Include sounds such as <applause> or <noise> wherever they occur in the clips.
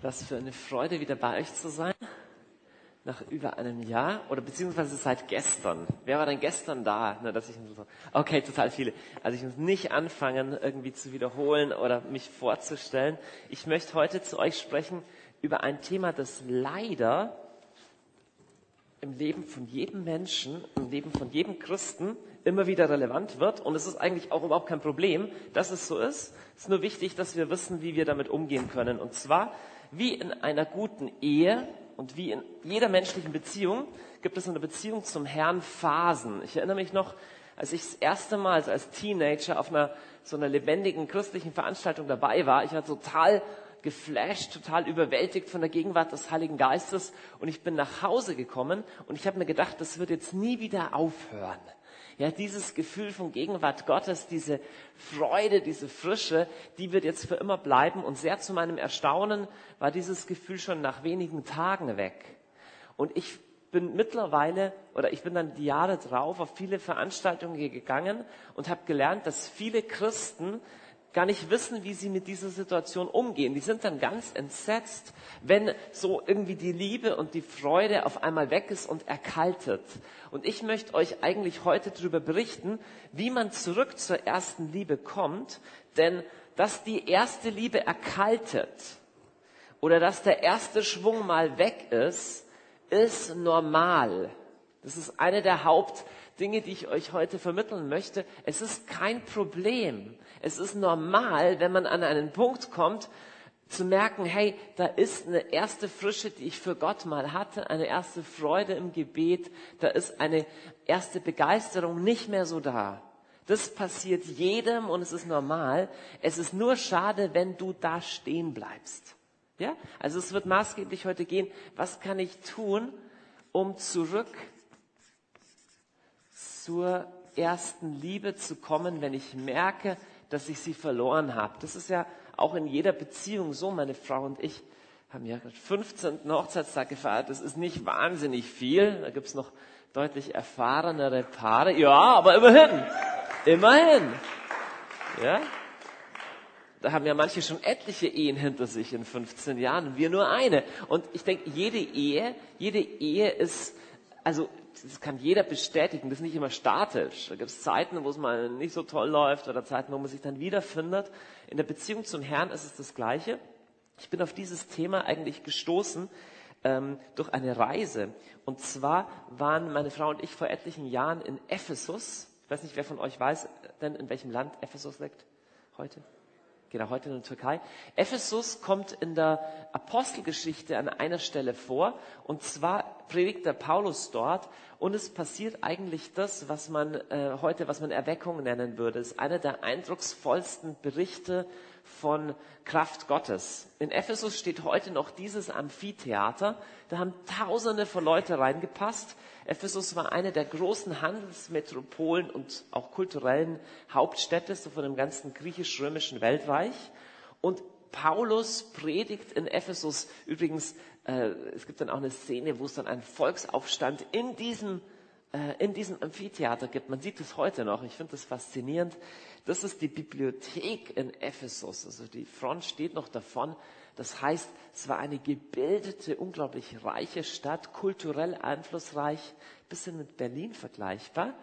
Was für eine Freude, wieder bei euch zu sein. Nach über einem Jahr oder beziehungsweise seit gestern. Wer war denn gestern da? Na, dass ich so, okay, total viele. Also ich muss nicht anfangen, irgendwie zu wiederholen oder mich vorzustellen. Ich möchte heute zu euch sprechen über ein Thema, das leider im Leben von jedem Menschen, im Leben von jedem Christen immer wieder relevant wird. Und es ist eigentlich auch überhaupt kein Problem, dass es so ist. Es ist nur wichtig, dass wir wissen, wie wir damit umgehen können. Und zwar wie in einer guten Ehe und wie in jeder menschlichen Beziehung gibt es in der Beziehung zum Herrn Phasen. Ich erinnere mich noch, als ich das erste Mal als Teenager auf einer so einer lebendigen christlichen Veranstaltung dabei war, ich war total geflasht, total überwältigt von der Gegenwart des Heiligen Geistes und ich bin nach Hause gekommen und ich habe mir gedacht, das wird jetzt nie wieder aufhören. Ja, dieses Gefühl von Gegenwart Gottes, diese Freude, diese Frische, die wird jetzt für immer bleiben. Und sehr zu meinem Erstaunen war dieses Gefühl schon nach wenigen Tagen weg. Und ich bin mittlerweile, oder ich bin dann die Jahre drauf auf viele Veranstaltungen gegangen und habe gelernt, dass viele Christen gar nicht wissen, wie sie mit dieser Situation umgehen. Die sind dann ganz entsetzt, wenn so irgendwie die Liebe und die Freude auf einmal weg ist und erkaltet. Und ich möchte euch eigentlich heute darüber berichten, wie man zurück zur ersten Liebe kommt, denn dass die erste Liebe erkaltet oder dass der erste Schwung mal weg ist, ist normal. Das ist eine der Haupt Dinge, die ich euch heute vermitteln möchte. Es ist kein Problem. Es ist normal, wenn man an einen Punkt kommt, zu merken, hey, da ist eine erste Frische, die ich für Gott mal hatte, eine erste Freude im Gebet, da ist eine erste Begeisterung nicht mehr so da. Das passiert jedem und es ist normal. Es ist nur schade, wenn du da stehen bleibst. Ja? Also es wird maßgeblich heute gehen, was kann ich tun, um zurück zur ersten Liebe zu kommen, wenn ich merke, dass ich sie verloren habe. Das ist ja auch in jeder Beziehung so. Meine Frau und ich haben ja 15. Hochzeitstag gefeiert. Das ist nicht wahnsinnig viel. Da gibt's noch deutlich erfahrenere Paare. Ja, aber immerhin. Immerhin. Ja? Da haben ja manche schon etliche Ehen hinter sich in 15 Jahren wir nur eine. Und ich denke, jede Ehe, jede Ehe ist, also das kann jeder bestätigen, das ist nicht immer statisch. Da gibt es Zeiten, wo es mal nicht so toll läuft oder Zeiten, wo man sich dann wiederfindet. In der Beziehung zum Herrn ist es das Gleiche. Ich bin auf dieses Thema eigentlich gestoßen ähm, durch eine Reise. Und zwar waren meine Frau und ich vor etlichen Jahren in Ephesus. Ich weiß nicht, wer von euch weiß denn, in welchem Land Ephesus liegt heute? Genau, heute in der Türkei. Ephesus kommt in der Apostelgeschichte an einer Stelle vor. Und zwar predigt der Paulus dort. Und es passiert eigentlich das, was man äh, heute, was man Erweckung nennen würde. Es ist einer der eindrucksvollsten Berichte von Kraft Gottes. In Ephesus steht heute noch dieses Amphitheater. Da haben Tausende von Leute reingepasst. Ephesus war eine der großen Handelsmetropolen und auch kulturellen Hauptstädte so von dem ganzen griechisch-römischen Weltreich. Und Paulus predigt in Ephesus übrigens, äh, es gibt dann auch eine Szene, wo es dann einen Volksaufstand in diesem, äh, in diesem Amphitheater gibt. Man sieht es heute noch. Ich finde das faszinierend. Das ist die Bibliothek in Ephesus. Also die Front steht noch davon. Das heißt, es war eine gebildete, unglaublich reiche Stadt, kulturell einflussreich, bisschen mit Berlin vergleichbar.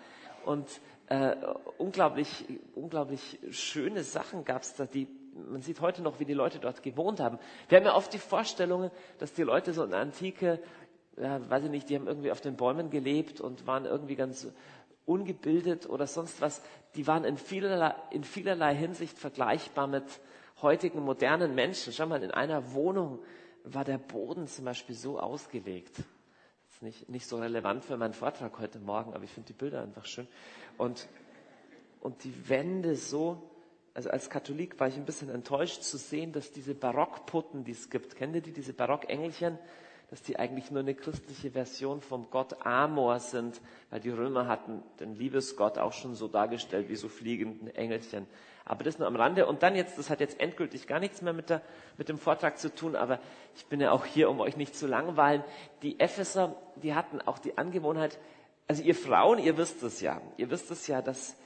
Und äh, unglaublich, unglaublich schöne Sachen gab es da, die man sieht heute noch, wie die Leute dort gewohnt haben. Wir haben ja oft die Vorstellungen, dass die Leute so in der Antike, ja, weiß ich nicht, die haben irgendwie auf den Bäumen gelebt und waren irgendwie ganz ungebildet oder sonst was. Die waren in vielerlei, in vielerlei Hinsicht vergleichbar mit heutigen modernen Menschen. Schau mal, in einer Wohnung war der Boden zum Beispiel so ausgelegt. Das ist nicht, nicht so relevant für meinen Vortrag heute Morgen, aber ich finde die Bilder einfach schön. Und, und die Wände so, also als Katholik war ich ein bisschen enttäuscht zu sehen, dass diese Barockputten, die es gibt, kennt ihr die, diese Barockengelchen, dass die eigentlich nur eine christliche Version vom Gott Amor sind, weil die Römer hatten den Liebesgott auch schon so dargestellt wie so fliegenden Engelchen. Aber das nur am Rande. Und dann jetzt, das hat jetzt endgültig gar nichts mehr mit, der, mit dem Vortrag zu tun, aber ich bin ja auch hier, um euch nicht zu langweilen. Die Epheser, die hatten auch die Angewohnheit, also ihr Frauen, ihr wisst es ja, ihr wisst es ja, dass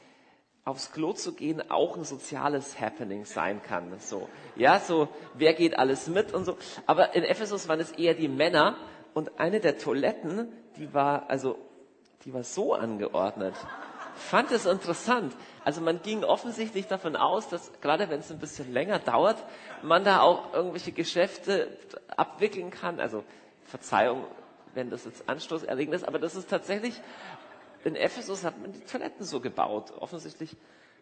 aufs Klo zu gehen auch ein soziales Happening sein kann. So, ja, so, wer geht alles mit und so. Aber in Ephesus waren es eher die Männer und eine der Toiletten, die war, also, die war so angeordnet. Fand es interessant. Also man ging offensichtlich davon aus, dass gerade wenn es ein bisschen länger dauert, man da auch irgendwelche Geschäfte abwickeln kann. Also Verzeihung, wenn das jetzt anstoßerregend ist, aber das ist tatsächlich in Ephesus hat man die Toiletten so gebaut. Offensichtlich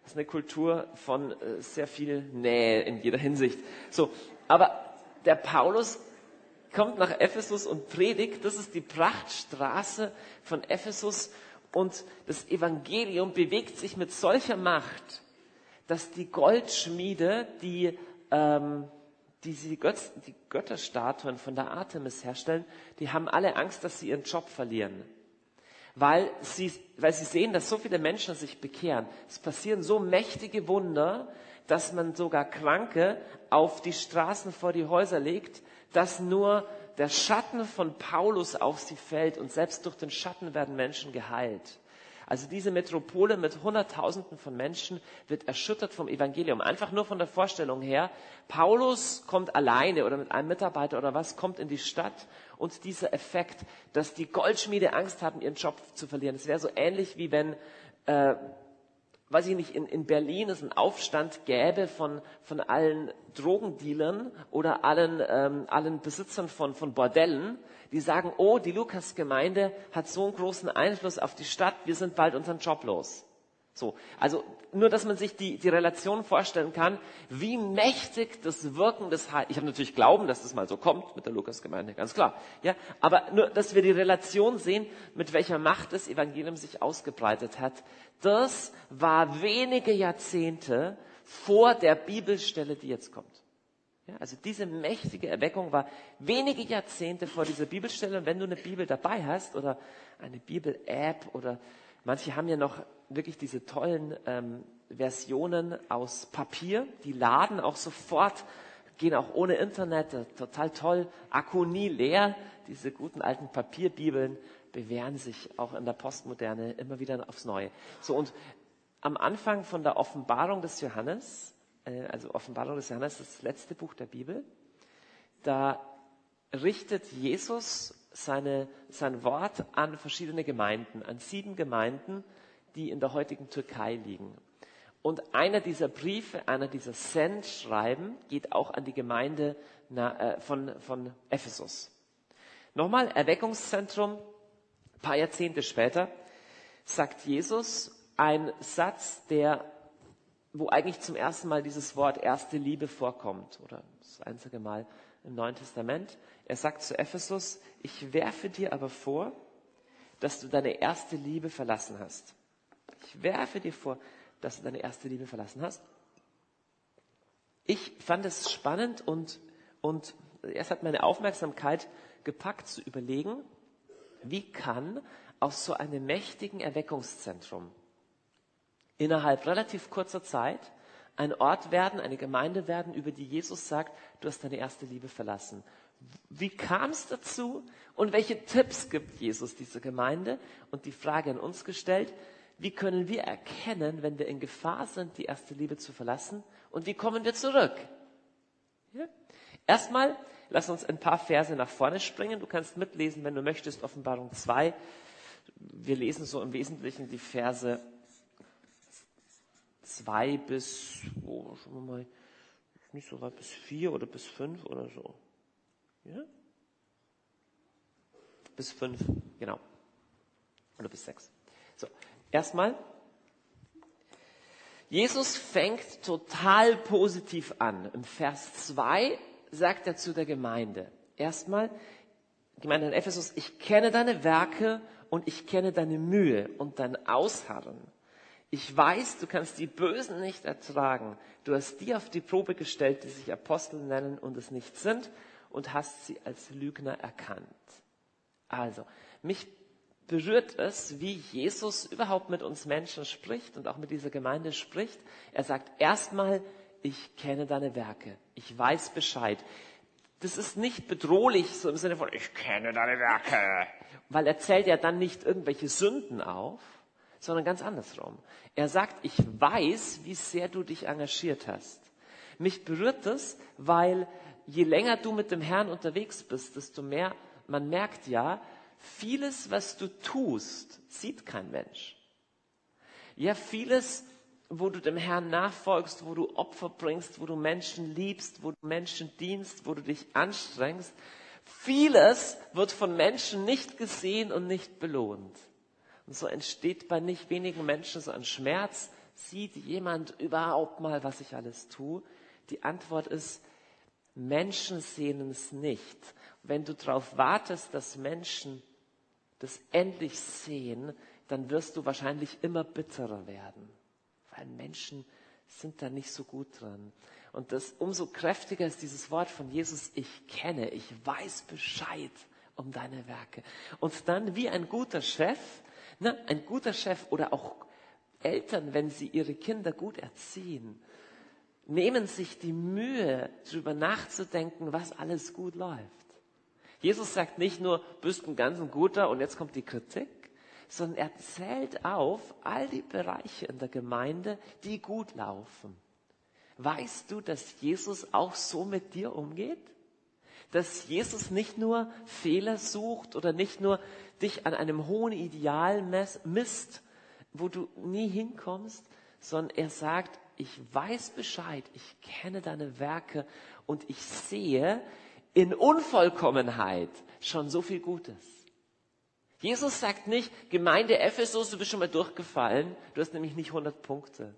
ist eine Kultur von äh, sehr viel Nähe in jeder Hinsicht. So, aber der Paulus kommt nach Ephesus und predigt. Das ist die Prachtstraße von Ephesus und das Evangelium bewegt sich mit solcher Macht, dass die Goldschmiede, die ähm, die, die, Götz, die Götterstatuen von der Artemis herstellen, die haben alle Angst, dass sie ihren Job verlieren weil sie, weil sie sehen, dass so viele Menschen sich bekehren. Es passieren so mächtige Wunder, dass man sogar Kranke auf die Straßen vor die Häuser legt, dass nur der Schatten von Paulus auf sie fällt und selbst durch den Schatten werden Menschen geheilt. Also diese Metropole mit Hunderttausenden von Menschen wird erschüttert vom Evangelium. Einfach nur von der Vorstellung her, Paulus kommt alleine oder mit einem Mitarbeiter oder was, kommt in die Stadt und dieser Effekt, dass die Goldschmiede Angst haben, ihren Job zu verlieren. Es wäre so ähnlich wie wenn, äh, weiß ich nicht, in, in Berlin es einen Aufstand gäbe von, von allen Drogendealern oder allen, ähm, allen Besitzern von, von Bordellen, die sagen, oh, die Lukas-Gemeinde hat so einen großen Einfluss auf die Stadt, wir sind bald unseren Job los. So, also nur, dass man sich die, die Relation vorstellen kann, wie mächtig das Wirken des Heils. Ich habe natürlich Glauben, dass das mal so kommt mit der Lukas-Gemeinde, ganz klar. Ja, aber nur, dass wir die Relation sehen, mit welcher Macht das Evangelium sich ausgebreitet hat. Das war wenige Jahrzehnte vor der Bibelstelle, die jetzt kommt. Ja, also diese mächtige Erweckung war wenige Jahrzehnte vor dieser Bibelstelle. Und wenn du eine Bibel dabei hast oder eine Bibel-App oder manche haben ja noch wirklich diese tollen ähm, Versionen aus Papier, die laden auch sofort, gehen auch ohne Internet, äh, total toll, Akku nie leer. Diese guten alten Papierbibeln bewähren sich auch in der Postmoderne immer wieder aufs Neue. So und am Anfang von der Offenbarung des Johannes äh, also Offenbarung des Johannes, das letzte Buch der Bibel, da richtet Jesus seine, sein Wort an verschiedene Gemeinden, an sieben Gemeinden, die in der heutigen Türkei liegen. Und einer dieser Briefe, einer dieser Sendschreiben geht auch an die Gemeinde äh, von, von Ephesus. Nochmal, Erweckungszentrum, ein paar Jahrzehnte später, sagt Jesus ein Satz, der wo eigentlich zum ersten Mal dieses Wort erste Liebe vorkommt, oder das einzige Mal im Neuen Testament. Er sagt zu Ephesus, ich werfe dir aber vor, dass du deine erste Liebe verlassen hast. Ich werfe dir vor, dass du deine erste Liebe verlassen hast. Ich fand es spannend und, und erst hat meine Aufmerksamkeit gepackt zu überlegen, wie kann aus so einem mächtigen Erweckungszentrum innerhalb relativ kurzer Zeit ein Ort werden, eine Gemeinde werden, über die Jesus sagt, du hast deine erste Liebe verlassen. Wie kam es dazu und welche Tipps gibt Jesus dieser Gemeinde? Und die Frage an uns gestellt, wie können wir erkennen, wenn wir in Gefahr sind, die erste Liebe zu verlassen? Und wie kommen wir zurück? Ja? Erstmal, lass uns ein paar Verse nach vorne springen. Du kannst mitlesen, wenn du möchtest, Offenbarung 2. Wir lesen so im Wesentlichen die Verse zwei bis, oh, schauen wir mal, nicht so weit, bis vier oder bis fünf oder so. Ja? Bis fünf, genau. Oder bis sechs. So, erstmal, Jesus fängt total positiv an. Im Vers zwei sagt er zu der Gemeinde, erstmal, Gemeinde in Ephesus, ich kenne deine Werke und ich kenne deine Mühe und dein Ausharren ich weiß, du kannst die Bösen nicht ertragen. Du hast die auf die Probe gestellt, die sich Apostel nennen und es nicht sind, und hast sie als Lügner erkannt. Also, mich berührt es, wie Jesus überhaupt mit uns Menschen spricht und auch mit dieser Gemeinde spricht. Er sagt erstmal, ich kenne deine Werke. Ich weiß Bescheid. Das ist nicht bedrohlich, so im Sinne von, ich kenne deine Werke. <laughs> Weil er zählt ja dann nicht irgendwelche Sünden auf, sondern ganz andersrum. Er sagt, ich weiß, wie sehr du dich engagiert hast. Mich berührt es, weil je länger du mit dem Herrn unterwegs bist, desto mehr, man merkt ja, vieles, was du tust, sieht kein Mensch. Ja, vieles, wo du dem Herrn nachfolgst, wo du Opfer bringst, wo du Menschen liebst, wo du Menschen dienst, wo du dich anstrengst, vieles wird von Menschen nicht gesehen und nicht belohnt. Und so entsteht bei nicht wenigen Menschen so ein Schmerz. Sieht jemand überhaupt mal, was ich alles tue? Die Antwort ist, Menschen sehen es nicht. Wenn du darauf wartest, dass Menschen das endlich sehen, dann wirst du wahrscheinlich immer bitterer werden. Weil Menschen sind da nicht so gut dran. Und das umso kräftiger ist dieses Wort von Jesus, ich kenne, ich weiß Bescheid um deine Werke. Und dann wie ein guter Chef na, ein guter Chef oder auch Eltern, wenn sie ihre Kinder gut erziehen, nehmen sich die Mühe, darüber nachzudenken, was alles gut läuft. Jesus sagt nicht nur, bist ein ganz ein guter und jetzt kommt die Kritik, sondern er zählt auf all die Bereiche in der Gemeinde, die gut laufen. Weißt du, dass Jesus auch so mit dir umgeht? Dass Jesus nicht nur Fehler sucht oder nicht nur dich an einem hohen Ideal misst, wo du nie hinkommst, sondern er sagt, ich weiß Bescheid, ich kenne deine Werke und ich sehe in Unvollkommenheit schon so viel Gutes. Jesus sagt nicht, Gemeinde Ephesus, du bist schon mal durchgefallen, du hast nämlich nicht 100 Punkte,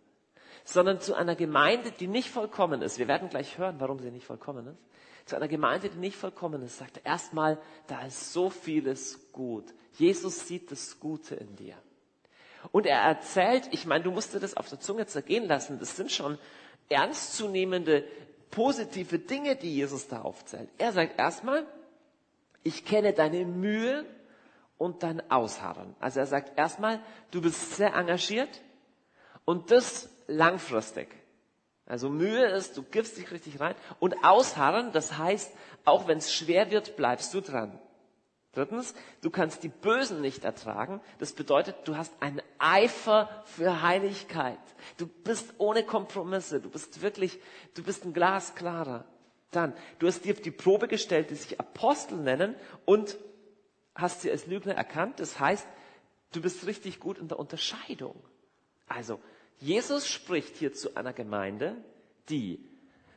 sondern zu einer Gemeinde, die nicht vollkommen ist. Wir werden gleich hören, warum sie nicht vollkommen ist zu einer Gemeinde, die nicht vollkommen ist, sagt er erstmal, da ist so vieles gut. Jesus sieht das Gute in dir. Und er erzählt, ich meine, du musst dir das auf der Zunge zergehen lassen, das sind schon ernstzunehmende, positive Dinge, die Jesus da aufzählt. Er sagt erstmal, ich kenne deine Mühe und dein Ausharren. Also er sagt erstmal, du bist sehr engagiert und das langfristig. Also Mühe ist, du gibst dich richtig rein. Und ausharren, das heißt, auch wenn es schwer wird, bleibst du dran. Drittens, du kannst die Bösen nicht ertragen. Das bedeutet, du hast einen Eifer für Heiligkeit. Du bist ohne Kompromisse. Du bist wirklich, du bist ein Glasklarer. Dann, du hast dir auf die Probe gestellt, die sich Apostel nennen und hast sie als Lügner erkannt. Das heißt, du bist richtig gut in der Unterscheidung. Also, Jesus spricht hier zu einer Gemeinde, die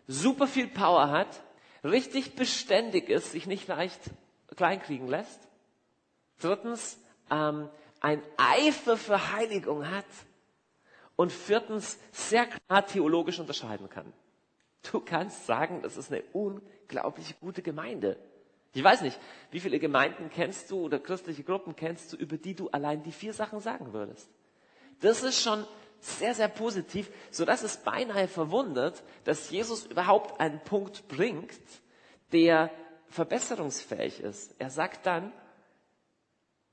super viel Power hat, richtig beständig ist, sich nicht leicht kleinkriegen lässt. Drittens, ähm, ein Eifer für Heiligung hat. Und viertens, sehr klar theologisch unterscheiden kann. Du kannst sagen, das ist eine unglaublich gute Gemeinde. Ich weiß nicht, wie viele Gemeinden kennst du oder christliche Gruppen kennst du, über die du allein die vier Sachen sagen würdest. Das ist schon sehr, sehr positiv, so dass es beinahe verwundert, dass Jesus überhaupt einen Punkt bringt, der verbesserungsfähig ist. Er sagt dann,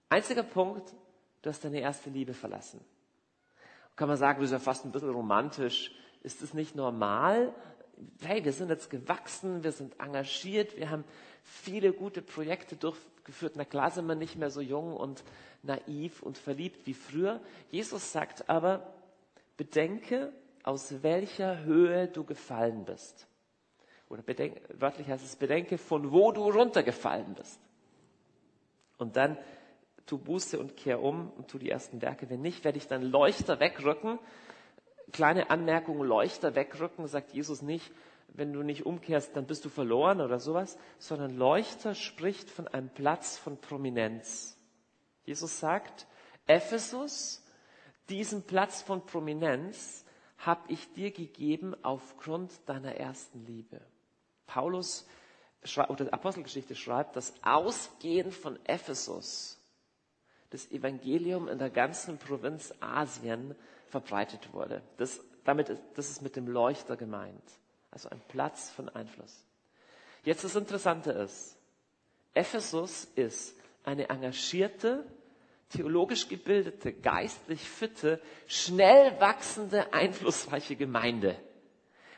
einziger Punkt, du hast deine erste Liebe verlassen. Kann man sagen, das ist ja fast ein bisschen romantisch. Ist es nicht normal? Hey, wir sind jetzt gewachsen, wir sind engagiert, wir haben viele gute Projekte durchgeführt. Na klar sind wir nicht mehr so jung und naiv und verliebt wie früher. Jesus sagt aber, bedenke, aus welcher Höhe du gefallen bist. Oder bedenke, wörtlich heißt es, bedenke, von wo du runtergefallen bist. Und dann tu Buße und kehr um und tu die ersten Werke. Wenn nicht, werde ich dann Leuchter wegrücken. Kleine Anmerkung, Leuchter wegrücken, sagt Jesus nicht, wenn du nicht umkehrst, dann bist du verloren oder sowas, sondern Leuchter spricht von einem Platz von Prominenz. Jesus sagt, Ephesus diesen Platz von Prominenz habe ich dir gegeben aufgrund deiner ersten Liebe. Paulus oder die Apostelgeschichte schreibt, dass ausgehend von Ephesus das Evangelium in der ganzen Provinz Asien verbreitet wurde. Das, damit, das ist mit dem Leuchter gemeint. Also ein Platz von Einfluss. Jetzt das Interessante ist, Ephesus ist eine engagierte, theologisch gebildete, geistlich fitte, schnell wachsende, einflussreiche Gemeinde.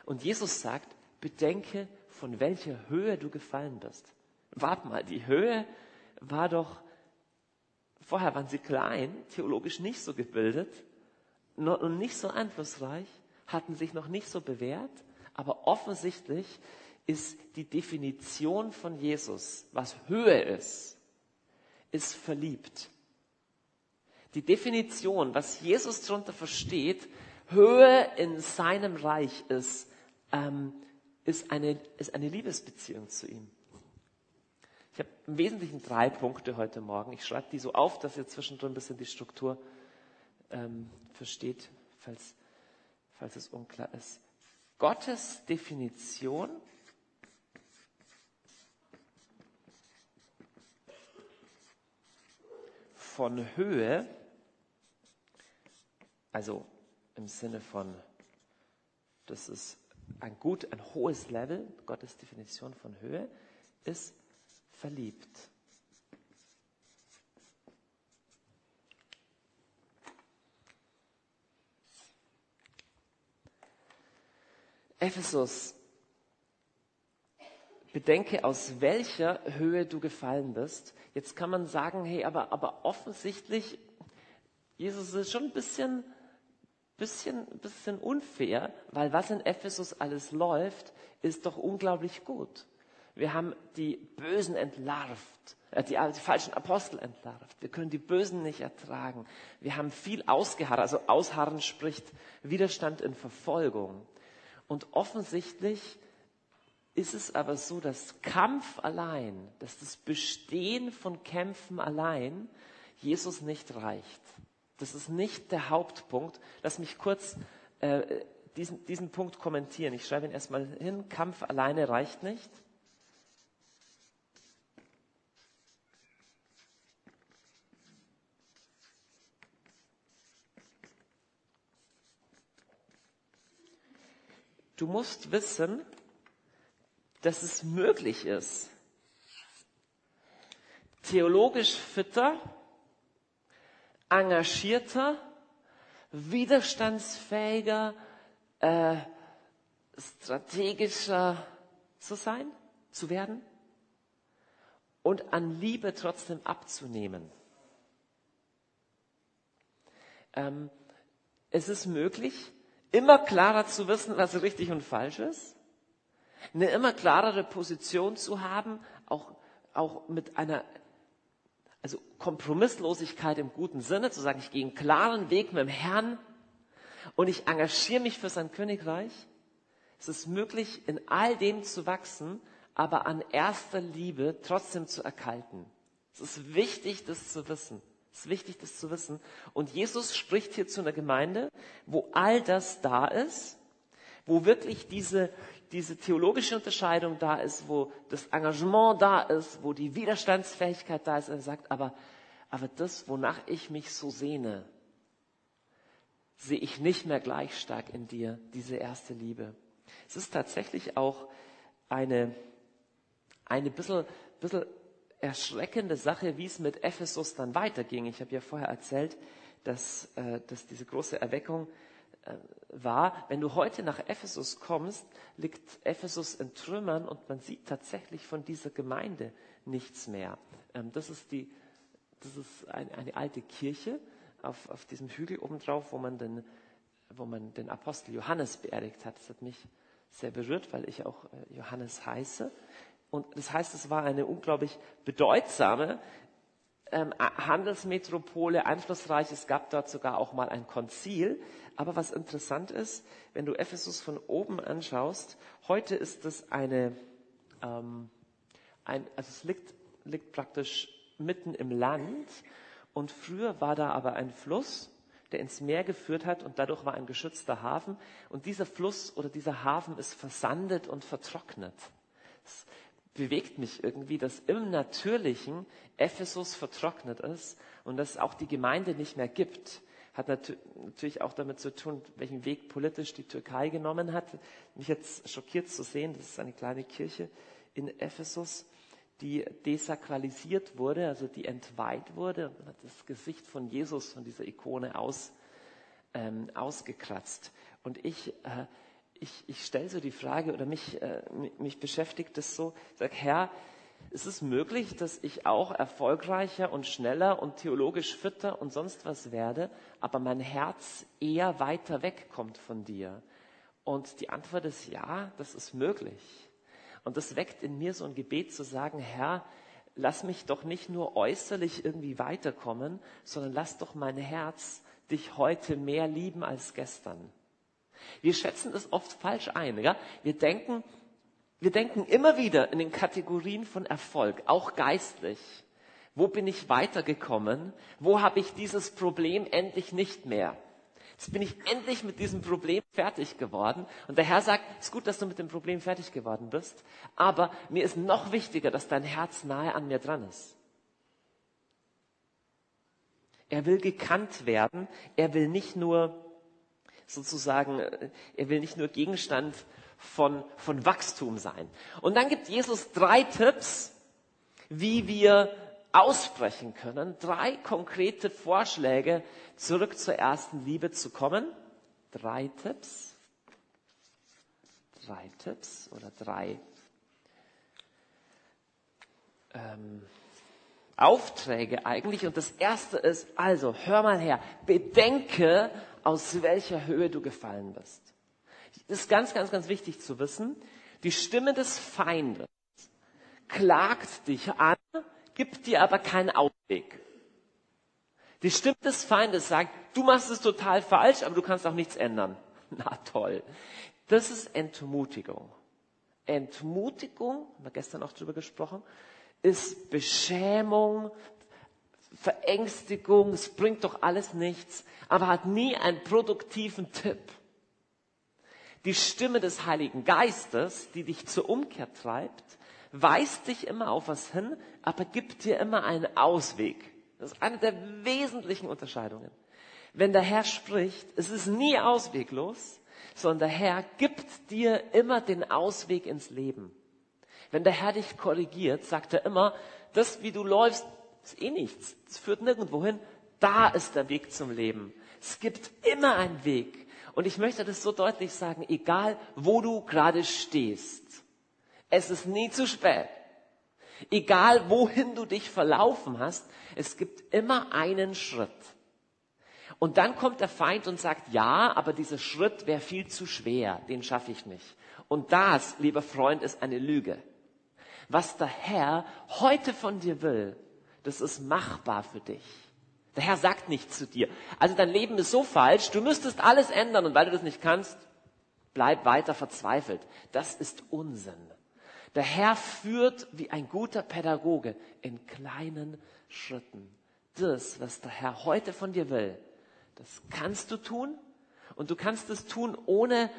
Und Jesus sagt, bedenke, von welcher Höhe du gefallen bist. Wart mal, die Höhe war doch Vorher waren sie klein, theologisch nicht so gebildet und nicht so einflussreich, hatten sich noch nicht so bewährt, aber offensichtlich ist die Definition von Jesus, was Höhe ist, ist verliebt. Die Definition, was Jesus darunter versteht, Höhe in seinem Reich ist, ähm, ist, eine, ist eine Liebesbeziehung zu ihm. Ich habe im Wesentlichen drei Punkte heute Morgen. Ich schreibe die so auf, dass ihr zwischendrin ein bisschen die Struktur ähm, versteht, falls, falls es unklar ist. Gottes Definition von Höhe, also im Sinne von, das ist ein gut, ein hohes Level, Gottes Definition von Höhe, ist verliebt. Ephesus, bedenke, aus welcher Höhe du gefallen bist. Jetzt kann man sagen, hey, aber, aber offensichtlich, Jesus ist schon ein bisschen, bisschen, bisschen unfair, weil was in Ephesus alles läuft, ist doch unglaublich gut. Wir haben die Bösen entlarvt, äh, die, die, falschen Apostel entlarvt. Wir können die Bösen nicht ertragen. Wir haben viel ausgeharrt. Also ausharren spricht Widerstand in Verfolgung. Und offensichtlich ist es aber so, dass Kampf allein, dass das Bestehen von Kämpfen allein Jesus nicht reicht. Das ist nicht der Hauptpunkt. Lass mich kurz äh, diesen, diesen Punkt kommentieren. Ich schreibe ihn erstmal hin. Kampf alleine reicht nicht. Du musst wissen, dass es möglich ist, theologisch fitter, engagierter, widerstandsfähiger, äh, strategischer zu sein, zu werden und an Liebe trotzdem abzunehmen. Ähm, es ist möglich, immer klarer zu wissen, was richtig und falsch ist, eine immer klarere Position zu haben, auch, auch mit einer also Kompromisslosigkeit im guten Sinne, zu sagen, ich gehe einen klaren Weg mit dem Herrn und ich engagiere mich für sein Königreich. Es ist möglich, in all dem zu wachsen, aber an erster Liebe trotzdem zu erkalten. Es ist wichtig, das zu wissen. Es ist wichtig, das zu wissen. Und Jesus spricht hier zu einer Gemeinde, wo all das da ist, wo wirklich diese, diese theologische Unterscheidung da ist, wo das Engagement da ist, wo die Widerstandsfähigkeit da ist. Er sagt, aber, aber das, wonach ich mich so sehne, sehe ich nicht mehr gleich stark in dir, diese erste Liebe. Es ist tatsächlich auch eine, eine bisschen, bisschen erschreckende Sache, wie es mit Ephesus dann weiterging. Ich habe ja vorher erzählt, dass, äh, dass diese große Erweckung war. Wenn du heute nach Ephesus kommst, liegt Ephesus in Trümmern und man sieht tatsächlich von dieser Gemeinde nichts mehr. Ähm, das ist, die, das ist eine, eine alte Kirche auf, auf diesem Hügel obendrauf, wo man, den, wo man den Apostel Johannes beerdigt hat. Das hat mich sehr berührt, weil ich auch äh, Johannes heiße. Und das heißt, es war eine unglaublich bedeutsame ähm, Handelsmetropole, einflussreich. Es gab dort sogar auch mal ein Konzil. Aber was interessant ist, wenn du Ephesus von oben anschaust, heute ist es eine, ähm, ein, also es liegt, liegt praktisch mitten im Land. Und früher war da aber ein Fluss, der ins Meer geführt hat und dadurch war ein geschützter Hafen. Und dieser Fluss oder dieser Hafen ist versandet und vertrocknet. Es bewegt mich irgendwie, dass im Natürlichen Ephesus vertrocknet ist und dass auch die Gemeinde nicht mehr gibt. Hat natürlich auch damit zu tun, welchen Weg politisch die Türkei genommen hat. Mich jetzt schockiert zu sehen, das ist eine kleine Kirche in Ephesus, die desakralisiert wurde, also die entweiht wurde man hat das Gesicht von Jesus von dieser Ikone aus, ähm, ausgekratzt. Und ich äh, ich, ich stelle so die Frage oder mich, äh, mich beschäftigt das so, ich sage, Herr, es ist möglich, dass ich auch erfolgreicher und schneller und theologisch fitter und sonst was werde, aber mein Herz eher weiter wegkommt von dir. Und die Antwort ist ja, das ist möglich. Und das weckt in mir so ein Gebet zu sagen, Herr, lass mich doch nicht nur äußerlich irgendwie weiterkommen, sondern lass doch mein Herz dich heute mehr lieben als gestern. Wir schätzen das oft falsch ein. Ja? Wir denken, wir denken immer wieder in den Kategorien von Erfolg, auch geistlich. Wo bin ich weitergekommen? Wo habe ich dieses Problem endlich nicht mehr? Jetzt bin ich endlich mit diesem Problem fertig geworden. Und der Herr sagt, es ist gut, dass du mit dem Problem fertig geworden bist. Aber mir ist noch wichtiger, dass dein Herz nahe an mir dran ist. Er will gekannt werden. Er will nicht nur sozusagen, er will nicht nur Gegenstand von, von Wachstum sein. Und dann gibt Jesus drei Tipps, wie wir ausbrechen können. Drei konkrete Vorschläge, zurück zur ersten Liebe zu kommen. Drei Tipps. Drei Tipps oder drei ähm, Aufträge eigentlich. Und das erste ist, also hör mal her, bedenke, aus welcher Höhe du gefallen bist. Das ist ganz, ganz, ganz wichtig zu wissen. Die Stimme des Feindes klagt dich an, gibt dir aber keinen Ausweg. Die Stimme des Feindes sagt, du machst es total falsch, aber du kannst auch nichts ändern. <laughs> Na toll. Das ist Entmutigung. Entmutigung, haben wir gestern auch drüber gesprochen, ist Beschämung, Verängstigung, es bringt doch alles nichts, aber hat nie einen produktiven Tipp. Die Stimme des Heiligen Geistes, die dich zur Umkehr treibt, weist dich immer auf was hin, aber gibt dir immer einen Ausweg. Das ist eine der wesentlichen Unterscheidungen. Wenn der Herr spricht, es ist nie ausweglos, sondern der Herr gibt dir immer den Ausweg ins Leben. Wenn der Herr dich korrigiert, sagt er immer, das, wie du läufst, ist eh nichts. Es führt nirgendwo hin. Da ist der Weg zum Leben. Es gibt immer einen Weg. Und ich möchte das so deutlich sagen, egal wo du gerade stehst, es ist nie zu spät. Egal wohin du dich verlaufen hast, es gibt immer einen Schritt. Und dann kommt der Feind und sagt, ja, aber dieser Schritt wäre viel zu schwer, den schaffe ich nicht. Und das, lieber Freund, ist eine Lüge. Was der Herr heute von dir will, das ist machbar für dich. Der Herr sagt nicht zu dir, also dein Leben ist so falsch, du müsstest alles ändern und weil du das nicht kannst, bleib weiter verzweifelt. Das ist Unsinn. Der Herr führt wie ein guter Pädagoge in kleinen Schritten. Das, was der Herr heute von dir will, das kannst du tun und du kannst es tun, ohne,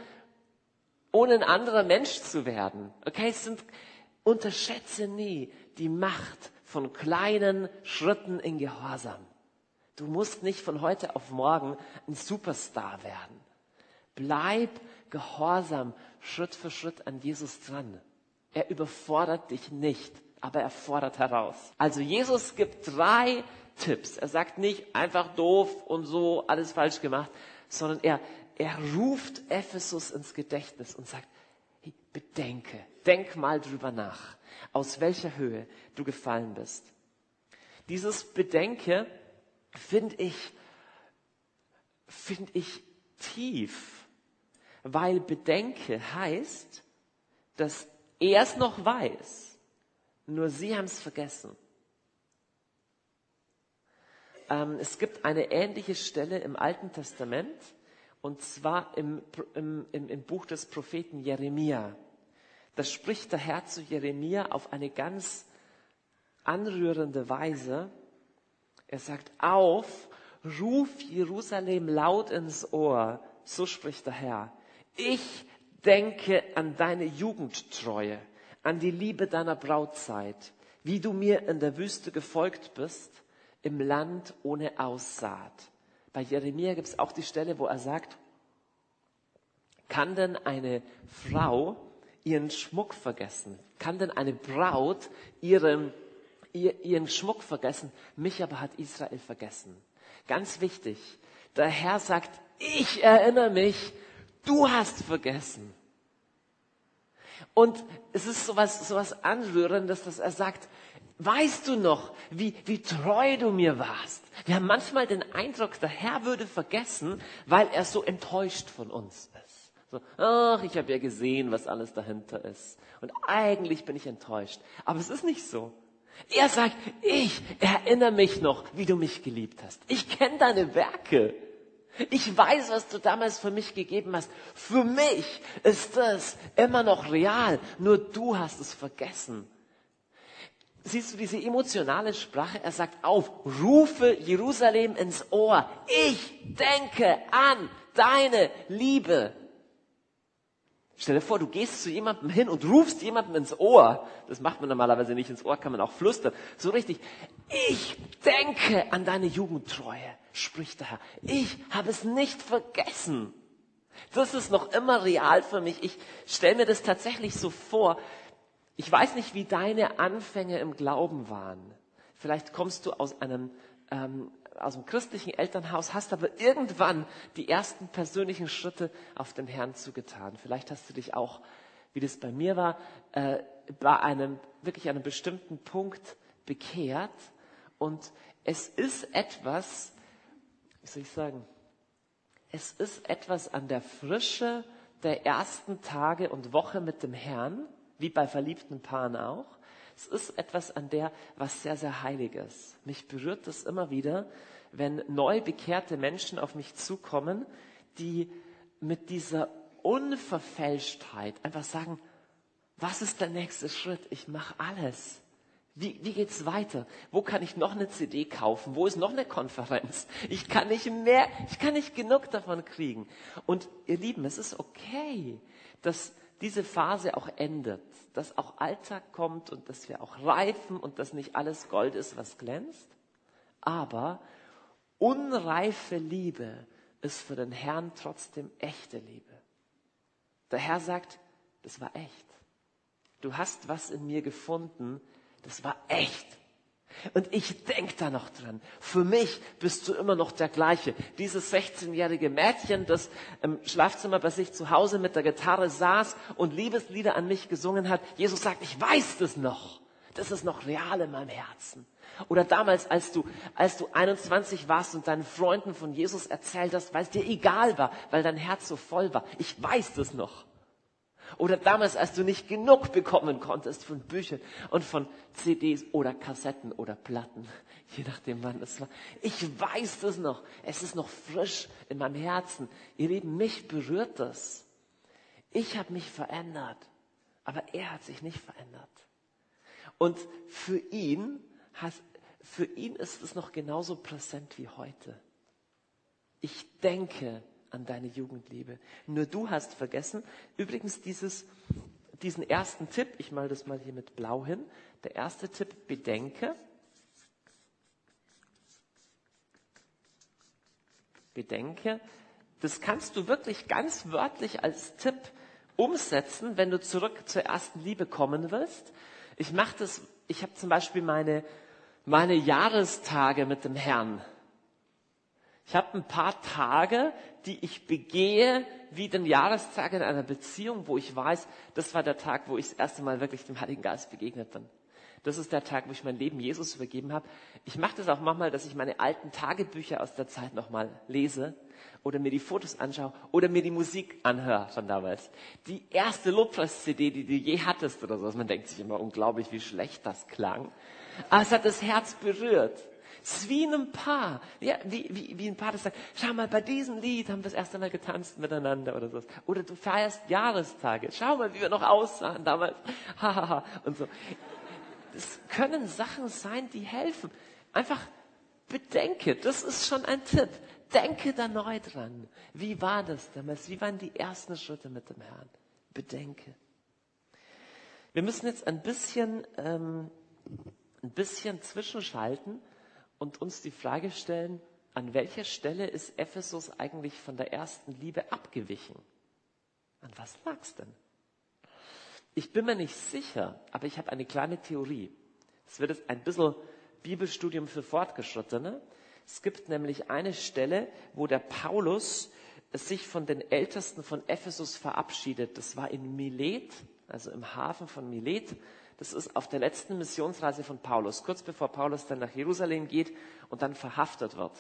ohne ein anderer Mensch zu werden. Okay, es sind, unterschätze nie die Macht von kleinen Schritten in Gehorsam. Du musst nicht von heute auf morgen ein Superstar werden. Bleib gehorsam Schritt für Schritt an Jesus dran. Er überfordert dich nicht, aber er fordert heraus. Also Jesus gibt drei Tipps. Er sagt nicht einfach doof und so alles falsch gemacht, sondern er, er ruft Ephesus ins Gedächtnis und sagt, bedenke, denk mal drüber nach, aus welcher Höhe du gefallen bist. Dieses Bedenke finde ich, finde ich tief, weil Bedenke heißt, dass er es noch weiß, nur sie haben es vergessen. Ähm, es gibt eine ähnliche Stelle im Alten Testament, und zwar im, im, im, im Buch des Propheten Jeremia. Da spricht der Herr zu Jeremia auf eine ganz anrührende Weise. Er sagt, auf, ruf Jerusalem laut ins Ohr, so spricht der Herr. Ich denke an deine Jugendtreue, an die Liebe deiner Brautzeit, wie du mir in der Wüste gefolgt bist, im Land ohne Aussaat. Bei Jeremia gibt es auch die Stelle, wo er sagt, kann denn eine Frau ihren Schmuck vergessen? Kann denn eine Braut ihren ihren Schmuck vergessen, mich aber hat Israel vergessen. Ganz wichtig, der Herr sagt, ich erinnere mich, du hast vergessen. Und es ist sowas, sowas Anrührendes, dass er sagt, weißt du noch, wie, wie treu du mir warst? Wir haben manchmal den Eindruck, der Herr würde vergessen, weil er so enttäuscht von uns ist. So, ach, ich habe ja gesehen, was alles dahinter ist. Und eigentlich bin ich enttäuscht. Aber es ist nicht so. Er sagt, ich erinnere mich noch, wie du mich geliebt hast. Ich kenne deine Werke. Ich weiß, was du damals für mich gegeben hast. Für mich ist das immer noch real. Nur du hast es vergessen. Siehst du diese emotionale Sprache? Er sagt auf, rufe Jerusalem ins Ohr. Ich denke an deine Liebe. Stell dir vor, du gehst zu jemandem hin und rufst jemandem ins Ohr. Das macht man normalerweise nicht ins Ohr, kann man auch flüstern. So richtig. Ich denke an deine Jugendtreue, spricht der Herr. Ich habe es nicht vergessen. Das ist noch immer real für mich. Ich stelle mir das tatsächlich so vor. Ich weiß nicht, wie deine Anfänge im Glauben waren. Vielleicht kommst du aus einem ähm, aus dem christlichen Elternhaus, hast aber irgendwann die ersten persönlichen Schritte auf den Herrn zugetan. Vielleicht hast du dich auch, wie das bei mir war, äh, bei einem wirklich einem bestimmten Punkt bekehrt. Und es ist etwas, wie soll ich sagen, es ist etwas an der Frische der ersten Tage und Woche mit dem Herrn, wie bei verliebten Paaren auch. Es ist etwas an der, was sehr, sehr heilig ist. Mich berührt das immer wieder, wenn neu bekehrte Menschen auf mich zukommen, die mit dieser Unverfälschtheit einfach sagen, was ist der nächste Schritt? Ich mache alles. Wie, wie geht's weiter? Wo kann ich noch eine CD kaufen? Wo ist noch eine Konferenz? Ich kann nicht mehr, ich kann nicht genug davon kriegen. Und ihr Lieben, es ist okay, dass diese Phase auch endet, dass auch Alltag kommt und dass wir auch reifen und dass nicht alles Gold ist, was glänzt. Aber unreife Liebe ist für den Herrn trotzdem echte Liebe. Der Herr sagt, das war echt. Du hast was in mir gefunden, das war echt. Und ich denk da noch dran. Für mich bist du immer noch der gleiche. Dieses 16-jährige Mädchen, das im Schlafzimmer bei sich zu Hause mit der Gitarre saß und Liebeslieder an mich gesungen hat. Jesus sagt, ich weiß das noch. Das ist noch real in meinem Herzen. Oder damals, als du, als du 21 warst und deinen Freunden von Jesus erzählt hast, weil es dir egal war, weil dein Herz so voll war. Ich weiß das noch. Oder damals, als du nicht genug bekommen konntest von Büchern und von CDs oder Kassetten oder Platten, <laughs> je nachdem wann es war. Ich weiß das noch. Es ist noch frisch in meinem Herzen. Ihr Lieben, mich berührt das. Ich habe mich verändert, aber er hat sich nicht verändert. Und für ihn, hat, für ihn ist es noch genauso präsent wie heute. Ich denke an deine Jugendliebe. Nur du hast vergessen. Übrigens dieses, diesen ersten Tipp, ich mal das mal hier mit blau hin. Der erste Tipp, bedenke. Bedenke. Das kannst du wirklich ganz wörtlich als Tipp umsetzen, wenn du zurück zur ersten Liebe kommen willst. Ich mache das, ich habe zum Beispiel meine, meine Jahrestage mit dem Herrn ich habe ein paar Tage, die ich begehe, wie den Jahrestag in einer Beziehung, wo ich weiß, das war der Tag, wo ich das erste Mal wirklich dem Heiligen Geist begegnet bin. Das ist der Tag, wo ich mein Leben Jesus übergeben habe. Ich mache das auch manchmal, dass ich meine alten Tagebücher aus der Zeit nochmal lese oder mir die Fotos anschaue oder mir die Musik anhöre von damals. Die erste Lobpreis-CD, die du je hattest oder so. Man denkt sich immer unglaublich, wie schlecht das klang. Aber es hat das Herz berührt. Es ist wie in einem Paar. Ja, wie, wie, wie ein Paar, das sagt, schau mal, bei diesem Lied haben wir das erste Mal getanzt miteinander oder so. Oder du feierst Jahrestage. Schau mal, wie wir noch aussahen damals. <laughs> Hahaha. und so. Das können Sachen sein, die helfen. Einfach bedenke, das ist schon ein Tipp. Denke da neu dran. Wie war das damals? Wie waren die ersten Schritte mit dem Herrn? Bedenke. Wir müssen jetzt ein bisschen, ähm, ein bisschen zwischenschalten und uns die Frage stellen, an welcher Stelle ist Ephesus eigentlich von der ersten Liebe abgewichen? An was lag's denn? Ich bin mir nicht sicher, aber ich habe eine kleine Theorie. Es wird jetzt ein bisschen Bibelstudium für Fortgeschrittene. Es gibt nämlich eine Stelle, wo der Paulus sich von den Ältesten von Ephesus verabschiedet. Das war in Milet, also im Hafen von Milet. Das ist auf der letzten Missionsreise von Paulus, kurz bevor Paulus dann nach Jerusalem geht und dann verhaftet wird.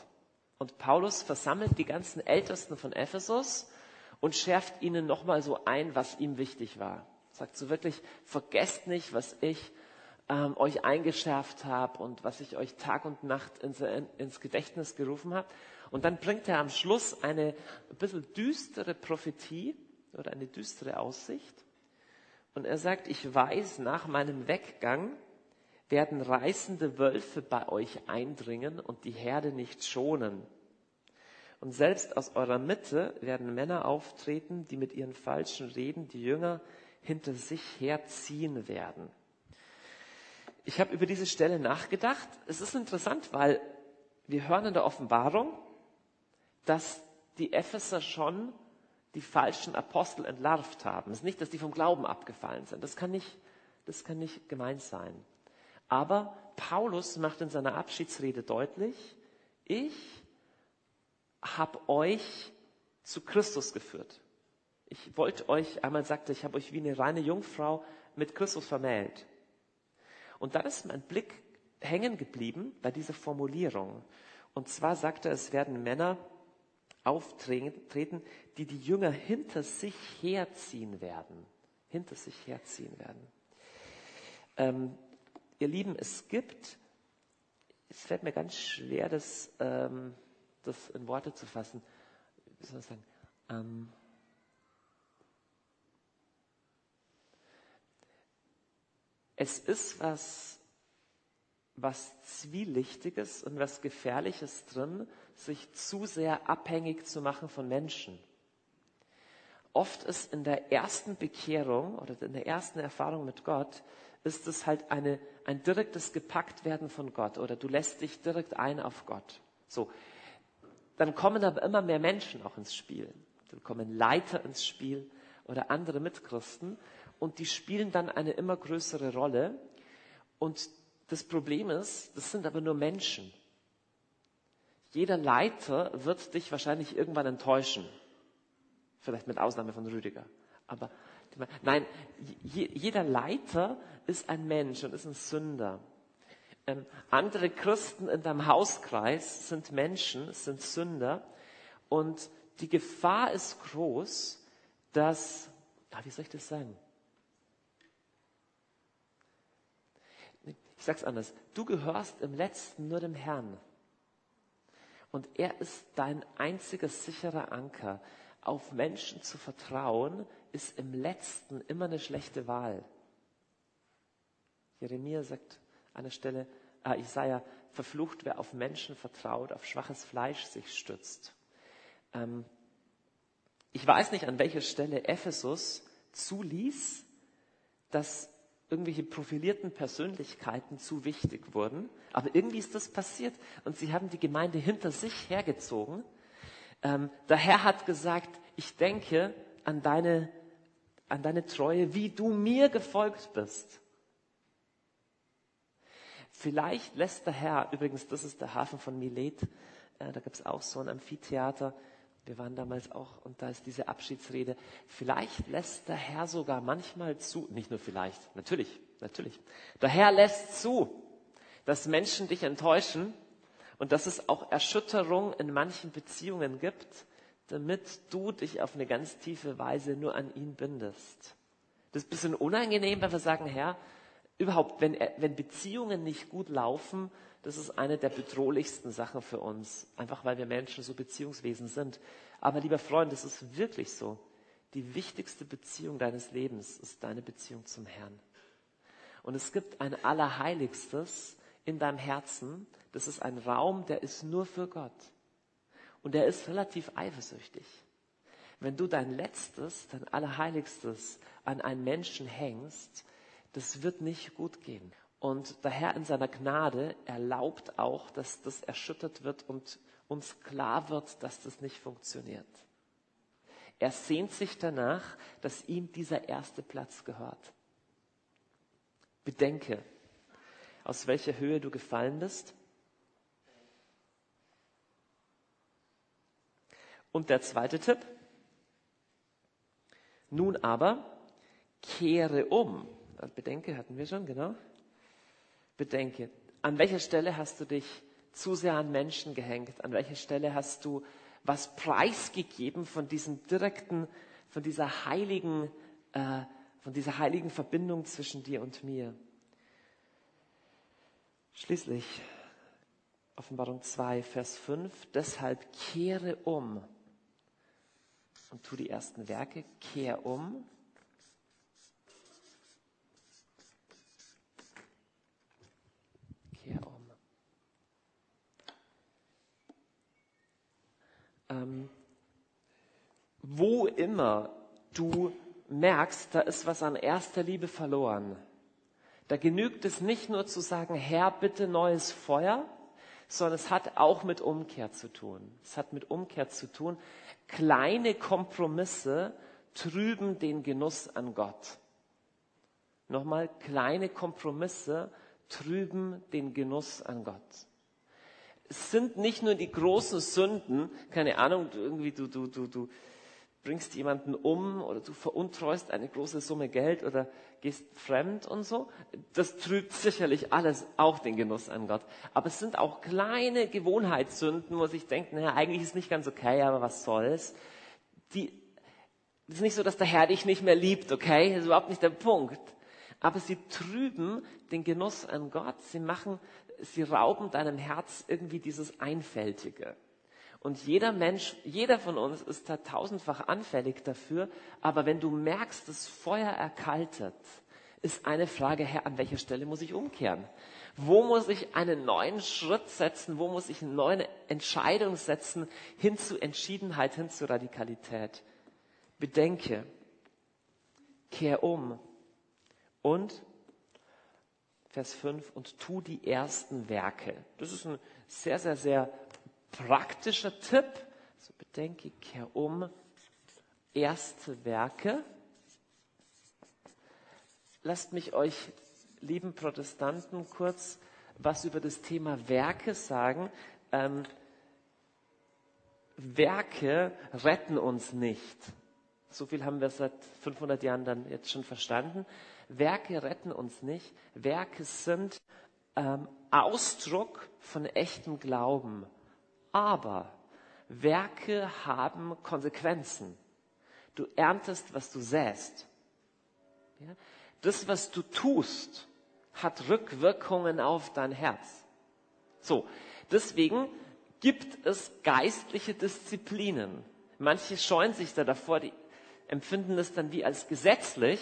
Und Paulus versammelt die ganzen Ältesten von Ephesus und schärft ihnen nochmal so ein, was ihm wichtig war. Sagt so wirklich, vergesst nicht, was ich ähm, euch eingeschärft habe und was ich euch Tag und Nacht ins, ins Gedächtnis gerufen habe. Und dann bringt er am Schluss eine ein bisschen düstere Prophetie oder eine düstere Aussicht. Und er sagt, ich weiß, nach meinem Weggang werden reißende Wölfe bei euch eindringen und die Herde nicht schonen. Und selbst aus eurer Mitte werden Männer auftreten, die mit ihren falschen Reden die Jünger hinter sich herziehen werden. Ich habe über diese Stelle nachgedacht. Es ist interessant, weil wir hören in der Offenbarung, dass die Epheser schon die falschen Apostel entlarvt haben. Es ist nicht, dass die vom Glauben abgefallen sind. Das kann nicht, das kann nicht gemeint sein. Aber Paulus macht in seiner Abschiedsrede deutlich, ich habe euch zu Christus geführt. Ich wollte euch, einmal sagte, ich habe euch wie eine reine Jungfrau mit Christus vermählt. Und da ist mein Blick hängen geblieben bei dieser Formulierung. Und zwar sagte er, es werden Männer auftreten, die die Jünger hinter sich herziehen werden. Hinter sich herziehen werden. Ähm, ihr Lieben, es gibt, es fällt mir ganz schwer, das, ähm, das in Worte zu fassen. Wie soll ich sagen? Ähm, es ist was, was Zwielichtiges und was Gefährliches drin, sich zu sehr abhängig zu machen von Menschen. Oft ist in der ersten Bekehrung oder in der ersten Erfahrung mit Gott, ist es halt eine, ein direktes Gepacktwerden von Gott oder du lässt dich direkt ein auf Gott. So. Dann kommen aber immer mehr Menschen auch ins Spiel. Dann kommen Leiter ins Spiel oder andere Mitchristen und die spielen dann eine immer größere Rolle. Und das Problem ist, das sind aber nur Menschen. Jeder Leiter wird dich wahrscheinlich irgendwann enttäuschen. Vielleicht mit Ausnahme von Rüdiger. Aber nein, jeder Leiter ist ein Mensch und ist ein Sünder. Ähm, andere Christen in deinem Hauskreis sind Menschen, sind Sünder. Und die Gefahr ist groß, dass, ah, wie soll ich das sagen? Ich sag's anders. Du gehörst im Letzten nur dem Herrn. Und er ist dein einziger sicherer Anker. Auf Menschen zu vertrauen, ist im Letzten immer eine schlechte Wahl. Jeremia sagt an einer Stelle, äh, Isaiah, verflucht, wer auf Menschen vertraut, auf schwaches Fleisch sich stützt. Ähm, ich weiß nicht, an welcher Stelle Ephesus zuließ, dass irgendwelche profilierten Persönlichkeiten zu wichtig wurden. Aber irgendwie ist das passiert und sie haben die Gemeinde hinter sich hergezogen. Ähm, der Herr hat gesagt, ich denke an deine, an deine Treue, wie du mir gefolgt bist. Vielleicht lässt der Herr, übrigens, das ist der Hafen von Milet, äh, da gibt es auch so ein Amphitheater, wir waren damals auch, und da ist diese Abschiedsrede. Vielleicht lässt der Herr sogar manchmal zu, nicht nur vielleicht, natürlich, natürlich. Der Herr lässt zu, dass Menschen dich enttäuschen und dass es auch Erschütterung in manchen Beziehungen gibt, damit du dich auf eine ganz tiefe Weise nur an ihn bindest. Das ist ein bisschen unangenehm, wenn wir sagen, Herr, überhaupt, wenn, wenn Beziehungen nicht gut laufen, das ist eine der bedrohlichsten Sachen für uns, einfach weil wir Menschen so Beziehungswesen sind. Aber lieber Freund, es ist wirklich so. Die wichtigste Beziehung deines Lebens ist deine Beziehung zum Herrn. Und es gibt ein Allerheiligstes in deinem Herzen. Das ist ein Raum, der ist nur für Gott. Und der ist relativ eifersüchtig. Wenn du dein Letztes, dein Allerheiligstes an einen Menschen hängst, das wird nicht gut gehen. Und der Herr in seiner Gnade erlaubt auch, dass das erschüttert wird und uns klar wird, dass das nicht funktioniert. Er sehnt sich danach, dass ihm dieser erste Platz gehört. Bedenke, aus welcher Höhe du gefallen bist. Und der zweite Tipp. Nun aber, kehre um. Bedenke hatten wir schon, genau. Bedenke. An welcher Stelle hast du dich zu sehr an Menschen gehängt? An welcher Stelle hast du was preisgegeben von diesem direkten, von dieser heiligen, äh, von dieser heiligen Verbindung zwischen dir und mir? Schließlich Offenbarung 2, Vers 5. Deshalb kehre um und tu die ersten Werke, kehr um. Kehr um. Ähm, wo immer du merkst, da ist was an erster Liebe verloren, da genügt es nicht nur zu sagen, Herr, bitte neues Feuer, sondern es hat auch mit Umkehr zu tun. Es hat mit Umkehr zu tun. Kleine Kompromisse trüben den Genuss an Gott. Nochmal, kleine Kompromisse trüben den Genuss an Gott. Es sind nicht nur die großen Sünden, keine Ahnung, irgendwie du, du, du, du bringst jemanden um oder du veruntreust eine große Summe Geld oder gehst fremd und so. Das trübt sicherlich alles auch den Genuss an Gott. Aber es sind auch kleine Gewohnheitssünden, wo sich denkt, naja, eigentlich ist nicht ganz okay, aber was soll's. Die, es ist nicht so, dass der Herr dich nicht mehr liebt, okay? Das ist überhaupt nicht der Punkt. Aber sie trüben den Genuss an Gott. Sie machen, sie rauben deinem Herz irgendwie dieses Einfältige. Und jeder Mensch, jeder von uns ist da tausendfach anfällig dafür. Aber wenn du merkst, das Feuer erkaltet, ist eine Frage, Herr, an welcher Stelle muss ich umkehren? Wo muss ich einen neuen Schritt setzen? Wo muss ich eine neue Entscheidung setzen hin zu Entschiedenheit, hin zu Radikalität? Bedenke, kehr um und Vers 5 und tu die ersten Werke. Das ist ein sehr, sehr, sehr praktischer Tipp. So bedenke, kehr um. Erste Werke. Lasst mich euch, lieben Protestanten, kurz was über das Thema Werke sagen. Ähm, Werke retten uns nicht. So viel haben wir seit 500 Jahren dann jetzt schon verstanden. Werke retten uns nicht. Werke sind ähm, Ausdruck von echtem Glauben. Aber Werke haben Konsequenzen. Du erntest, was du säst. Ja? Das, was du tust, hat Rückwirkungen auf dein Herz. So, deswegen gibt es geistliche Disziplinen. Manche scheuen sich da davor, die empfinden es dann wie als gesetzlich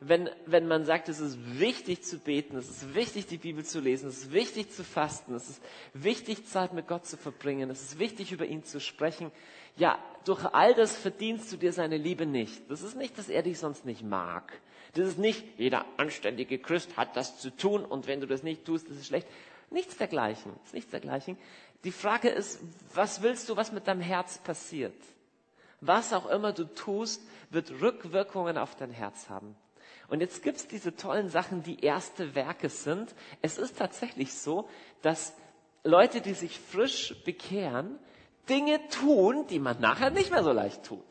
wenn, wenn man sagt, es ist wichtig zu beten, es ist wichtig, die Bibel zu lesen, es ist wichtig zu fasten, es ist wichtig, Zeit mit Gott zu verbringen, es ist wichtig, über ihn zu sprechen. Ja, durch all das verdienst du dir seine Liebe nicht. Das ist nicht, dass er dich sonst nicht mag. Das ist nicht, jeder anständige Christ hat das zu tun und wenn du das nicht tust, das ist schlecht. Nichts dergleichen. ist nichts dergleichen. Die Frage ist, was willst du, was mit deinem Herz passiert? Was auch immer du tust, wird Rückwirkungen auf dein Herz haben. Und jetzt gibt's diese tollen Sachen, die erste Werke sind. Es ist tatsächlich so, dass Leute, die sich frisch bekehren, Dinge tun, die man nachher nicht mehr so leicht tut.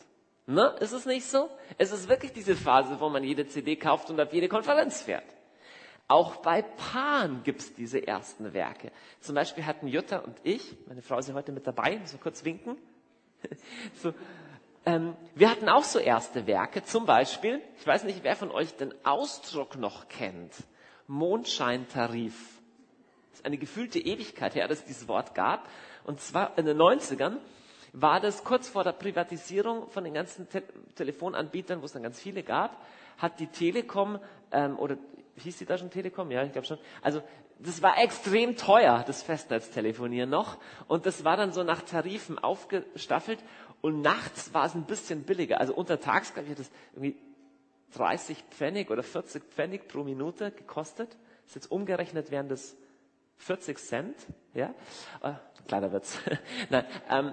Ne? Ist es nicht so? Es ist wirklich diese Phase, wo man jede CD kauft und auf jede Konferenz fährt. Auch bei Paaren gibt's diese ersten Werke. Zum Beispiel hatten Jutta und ich, meine Frau ist ja heute mit dabei, muss kurz winken. <laughs> so, ähm, wir hatten auch so erste Werke, zum Beispiel, ich weiß nicht, wer von euch den Ausdruck noch kennt, Mondscheintarif. Das ist eine gefühlte Ewigkeit her, dass es dieses Wort gab. Und zwar in den 90ern war das kurz vor der Privatisierung von den ganzen Te Telefonanbietern, wo es dann ganz viele gab, hat die Telekom, ähm, oder hieß die da schon Telekom? Ja, ich glaube schon. Also das war extrem teuer, das Festnetztelefonieren noch. Und das war dann so nach Tarifen aufgestaffelt. Und nachts war es ein bisschen billiger. Also untertags, glaube ich, hat es irgendwie 30 Pfennig oder 40 Pfennig pro Minute gekostet. Das ist jetzt umgerechnet wären das 40 Cent. Ja? Äh, kleiner Witz. <laughs> Nein, ähm,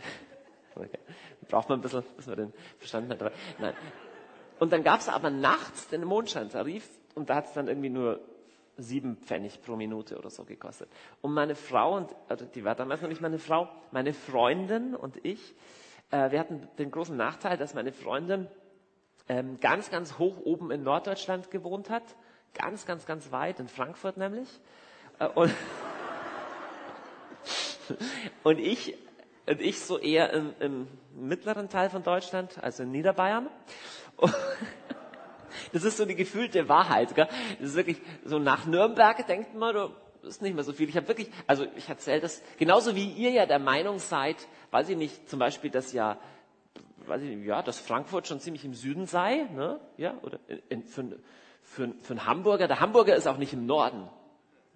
<laughs> okay. Braucht man ein bisschen, bis man den verstanden hat. Nein. Und dann gab es aber nachts den Mondscheintarif und da hat es dann irgendwie nur sieben Pfennig pro Minute oder so gekostet. Und meine Frau, und also die war damals noch nicht meine Frau, meine Freundin und ich, äh, wir hatten den großen Nachteil, dass meine Freundin ähm, ganz, ganz hoch oben in Norddeutschland gewohnt hat. Ganz, ganz, ganz weit, in Frankfurt nämlich. Äh, und, <laughs> und ich, und ich so eher im, im mittleren Teil von Deutschland, also in Niederbayern. Und das ist so die gefühlte Wahrheit. Gell? Das ist wirklich so nach Nürnberg denkt man, das ist nicht mehr so viel. Ich habe wirklich, also ich erzähle das genauso wie ihr ja der Meinung seid, weiß ich nicht, zum Beispiel, dass ja, weiß ich nicht, ja, dass Frankfurt schon ziemlich im Süden sei, ne? Ja, oder in, für, für, für einen Hamburger. Der Hamburger ist auch nicht im Norden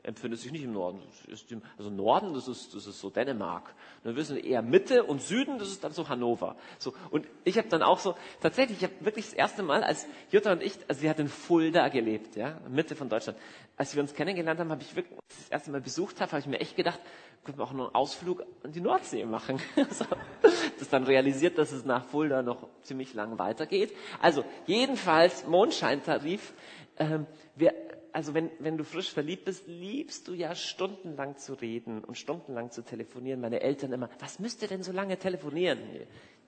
empfindet sich nicht im Norden. also Norden, das ist, das ist so Dänemark. Dann wissen wir eher Mitte und Süden, das ist dann so Hannover. So, und ich habe dann auch so, tatsächlich, ich habe wirklich das erste Mal, als Jutta und ich, also sie hat in Fulda gelebt, ja, Mitte von Deutschland. Als wir uns kennengelernt haben, habe ich wirklich das erste Mal besucht habe, habe ich mir echt gedacht, können wir auch noch einen Ausflug an die Nordsee machen. <laughs> so, das dann realisiert, dass es nach Fulda noch ziemlich lang weitergeht. Also jedenfalls Mondscheintarif. Ähm, wir also wenn, wenn du frisch verliebt bist, liebst du ja stundenlang zu reden und stundenlang zu telefonieren. Meine Eltern immer, was müsst ihr denn so lange telefonieren?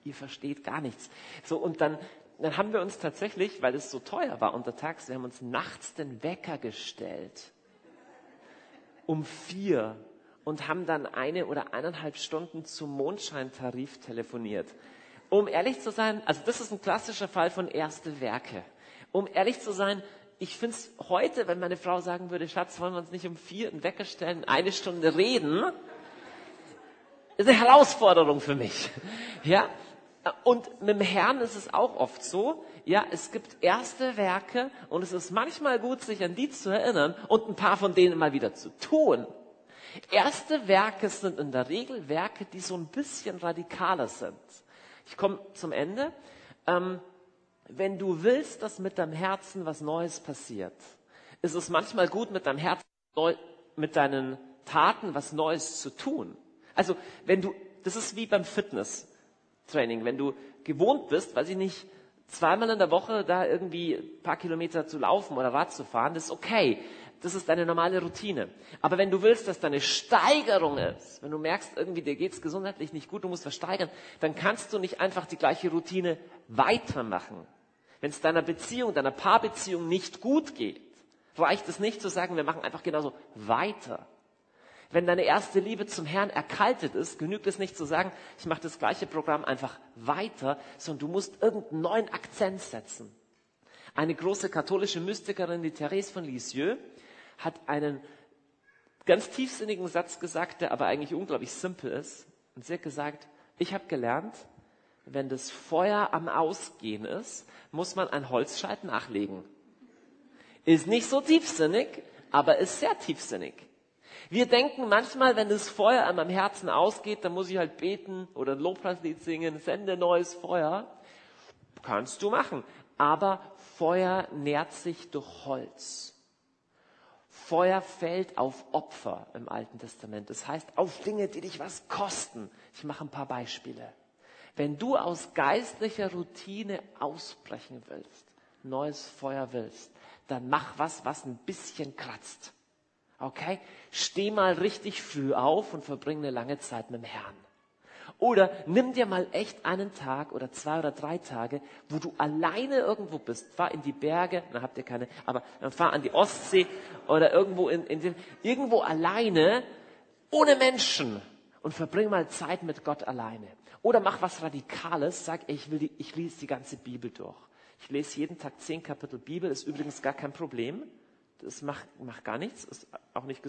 Ihr versteht gar nichts. So, und dann, dann haben wir uns tatsächlich, weil es so teuer war untertags, wir haben uns nachts den Wecker gestellt. Um vier. Und haben dann eine oder eineinhalb Stunden zum Mondscheintarif telefoniert. Um ehrlich zu sein, also das ist ein klassischer Fall von erste Werke. Um ehrlich zu sein, ich finde es heute, wenn meine Frau sagen würde, Schatz, wollen wir uns nicht um vier einen Wecker eine Stunde reden, ist eine Herausforderung für mich. Ja? Und mit dem Herrn ist es auch oft so, ja, es gibt erste Werke und es ist manchmal gut, sich an die zu erinnern und ein paar von denen mal wieder zu tun. Erste Werke sind in der Regel Werke, die so ein bisschen radikaler sind. Ich komme zum Ende. Ähm, wenn du willst, dass mit deinem Herzen was Neues passiert, ist es manchmal gut, mit deinem Herzen, mit deinen Taten was Neues zu tun. Also, wenn du, das ist wie beim Fitnesstraining, wenn du gewohnt bist, weiß ich nicht, zweimal in der Woche da irgendwie ein paar Kilometer zu laufen oder Rad zu fahren, das ist okay. Das ist deine normale Routine. Aber wenn du willst, dass deine Steigerung ist, wenn du merkst, irgendwie dir geht's gesundheitlich nicht gut, du musst was steigern, dann kannst du nicht einfach die gleiche Routine weitermachen. Wenn es deiner Beziehung, deiner Paarbeziehung nicht gut geht, reicht es nicht zu sagen, wir machen einfach genauso weiter. Wenn deine erste Liebe zum Herrn erkaltet ist, genügt es nicht zu sagen, ich mache das gleiche Programm einfach weiter, sondern du musst irgendeinen neuen Akzent setzen. Eine große katholische Mystikerin, die Therese von Lisieux, hat einen ganz tiefsinnigen Satz gesagt, der aber eigentlich unglaublich simpel ist. Und sie hat gesagt, ich habe gelernt, wenn das Feuer am Ausgehen ist, muss man ein Holzscheit nachlegen. Ist nicht so tiefsinnig, aber ist sehr tiefsinnig. Wir denken manchmal, wenn das Feuer an meinem Herzen ausgeht, dann muss ich halt beten oder ein Lobpreislied singen, sende neues Feuer. Kannst du machen. Aber Feuer nährt sich durch Holz. Feuer fällt auf Opfer im Alten Testament. Das heißt, auf Dinge, die dich was kosten. Ich mache ein paar Beispiele. Wenn du aus geistlicher Routine ausbrechen willst, neues Feuer willst, dann mach was, was ein bisschen kratzt. Okay? Steh mal richtig früh auf und verbring eine lange Zeit mit dem Herrn. Oder nimm dir mal echt einen Tag oder zwei oder drei Tage, wo du alleine irgendwo bist. Fahr in die Berge, dann habt ihr keine, aber dann fahr an die Ostsee oder irgendwo in, in den, irgendwo alleine, ohne Menschen und verbring mal Zeit mit Gott alleine. Oder mach was Radikales, sag, ich, will die, ich lese die ganze Bibel durch. Ich lese jeden Tag zehn Kapitel Bibel, ist übrigens gar kein Problem. Das macht, macht gar nichts, ist auch nicht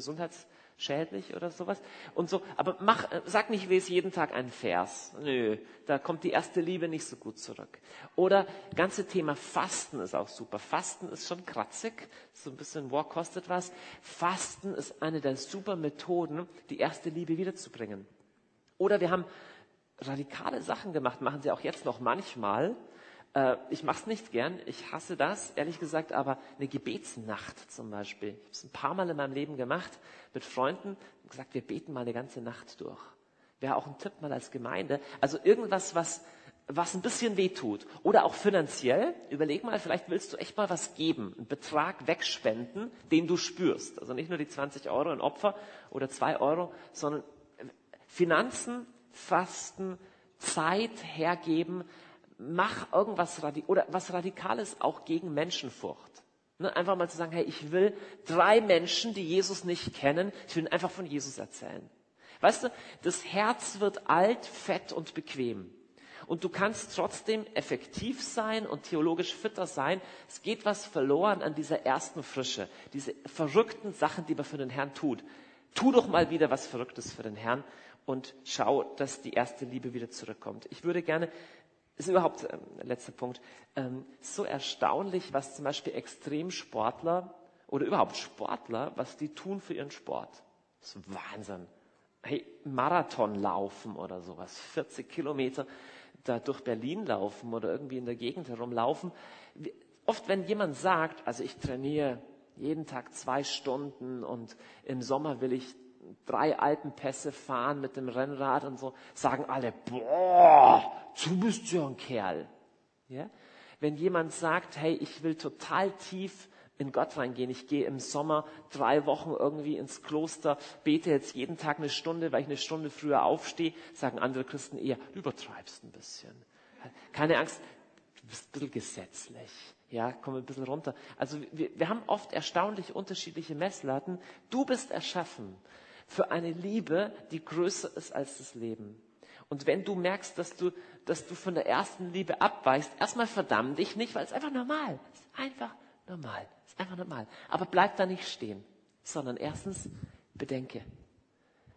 gesundheitsschädlich oder sowas. Und so, aber mach, sag nicht, ich lese jeden Tag einen Vers. Nö, da kommt die erste Liebe nicht so gut zurück. Oder ganze Thema Fasten ist auch super. Fasten ist schon kratzig, so ein bisschen, wow, kostet was. Fasten ist eine der super Methoden, die erste Liebe wiederzubringen. Oder wir haben radikale Sachen gemacht, machen sie auch jetzt noch manchmal. Äh, ich mache es nicht gern, ich hasse das, ehrlich gesagt, aber eine Gebetsnacht zum Beispiel. Ich habe es ein paar Mal in meinem Leben gemacht mit Freunden und gesagt, wir beten mal eine ganze Nacht durch. Wäre auch ein Tipp mal als Gemeinde. Also irgendwas, was, was ein bisschen weh tut. Oder auch finanziell. Überleg mal, vielleicht willst du echt mal was geben. Einen Betrag wegspenden, den du spürst. Also nicht nur die 20 Euro in Opfer oder 2 Euro, sondern Finanzen Fasten, Zeit hergeben, mach irgendwas Radi oder was Radikales auch gegen Menschenfurcht. Ne, einfach mal zu sagen, hey, ich will drei Menschen, die Jesus nicht kennen, ich will ihnen einfach von Jesus erzählen. Weißt du, das Herz wird alt, fett und bequem. Und du kannst trotzdem effektiv sein und theologisch fitter sein. Es geht was verloren an dieser ersten Frische, diese verrückten Sachen, die man für den Herrn tut. Tu doch mal wieder was Verrücktes für den Herrn und schau, dass die erste Liebe wieder zurückkommt. Ich würde gerne ist überhaupt, äh, letzter Punkt, ähm, so erstaunlich, was zum Beispiel Extremsportler oder überhaupt Sportler, was die tun für ihren Sport. Das ist Wahnsinn. Hey, Marathon laufen oder sowas, 40 Kilometer da durch Berlin laufen oder irgendwie in der Gegend herumlaufen. Oft, wenn jemand sagt, also ich trainiere jeden Tag zwei Stunden und im Sommer will ich drei Alpenpässe fahren mit dem Rennrad und so, sagen alle, boah, du bist ja ein Kerl. Ja? Wenn jemand sagt, hey, ich will total tief in Gott reingehen, ich gehe im Sommer drei Wochen irgendwie ins Kloster, bete jetzt jeden Tag eine Stunde, weil ich eine Stunde früher aufstehe, sagen andere Christen eher, du übertreibst ein bisschen. Keine Angst, du bist ein bisschen gesetzlich. Ja, komm ein bisschen runter. Also wir, wir haben oft erstaunlich unterschiedliche Messlatten. Du bist erschaffen für eine Liebe, die größer ist als das Leben. Und wenn du merkst, dass du, dass du von der ersten Liebe abweichst, erstmal verdamm dich nicht, weil es einfach normal ist. Einfach normal. Ist einfach normal. Aber bleib da nicht stehen, sondern erstens bedenke.